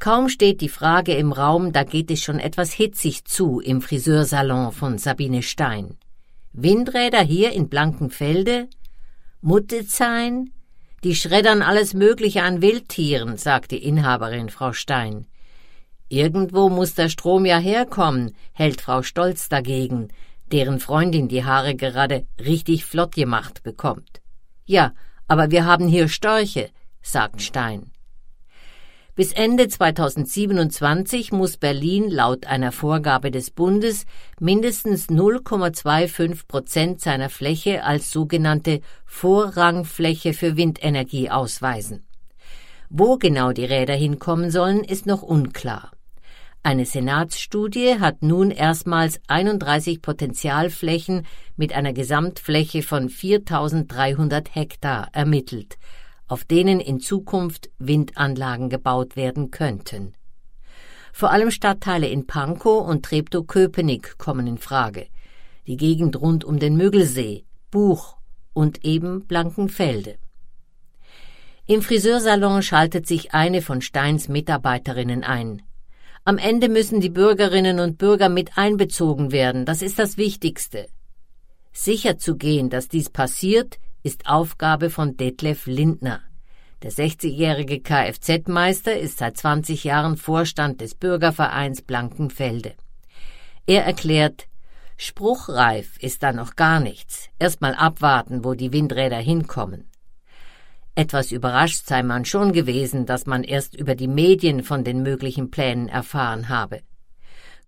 Kaum steht die Frage im Raum, da geht es schon etwas hitzig zu im Friseursalon von Sabine Stein. Windräder hier in Blankenfelde? Muttezein? Die schreddern alles Mögliche an Wildtieren, sagt die Inhaberin Frau Stein. Irgendwo muss der Strom ja herkommen, hält Frau Stolz dagegen, deren Freundin die Haare gerade richtig flott gemacht bekommt. Ja, aber wir haben hier Störche, sagt Stein. Bis Ende 2027 muss Berlin laut einer Vorgabe des Bundes mindestens 0,25 Prozent seiner Fläche als sogenannte Vorrangfläche für Windenergie ausweisen. Wo genau die Räder hinkommen sollen, ist noch unklar. Eine Senatsstudie hat nun erstmals 31 Potenzialflächen mit einer Gesamtfläche von 4300 Hektar ermittelt, auf denen in Zukunft Windanlagen gebaut werden könnten. Vor allem Stadtteile in Pankow und Treptow-Köpenick kommen in Frage, die Gegend rund um den Müggelsee, Buch und eben Blankenfelde. Im Friseursalon schaltet sich eine von Steins Mitarbeiterinnen ein. Am Ende müssen die Bürgerinnen und Bürger mit einbezogen werden, das ist das Wichtigste. Sicherzugehen, dass dies passiert, ist Aufgabe von Detlef Lindner. Der 60-jährige Kfz-Meister ist seit 20 Jahren Vorstand des Bürgervereins Blankenfelde. Er erklärt, spruchreif ist da noch gar nichts. Erstmal abwarten, wo die Windräder hinkommen. Etwas überrascht sei man schon gewesen, dass man erst über die Medien von den möglichen Plänen erfahren habe.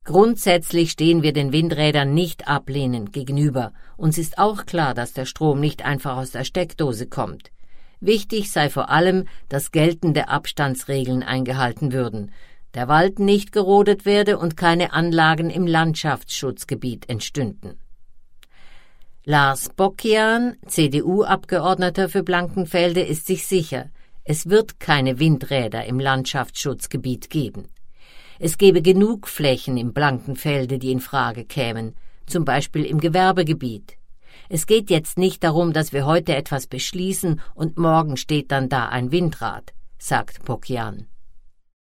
Grundsätzlich stehen wir den Windrädern nicht ablehnend gegenüber. Uns ist auch klar, dass der Strom nicht einfach aus der Steckdose kommt. Wichtig sei vor allem, dass geltende Abstandsregeln eingehalten würden, der Wald nicht gerodet werde und keine Anlagen im Landschaftsschutzgebiet entstünden. Lars Bockian, CDU-Abgeordneter für Blankenfelde, ist sich sicher, es wird keine Windräder im Landschaftsschutzgebiet geben. Es gäbe genug Flächen im Blankenfelde, die in Frage kämen, zum Beispiel im Gewerbegebiet. Es geht jetzt nicht darum, dass wir heute etwas beschließen und morgen steht dann da ein Windrad, sagt Pokian.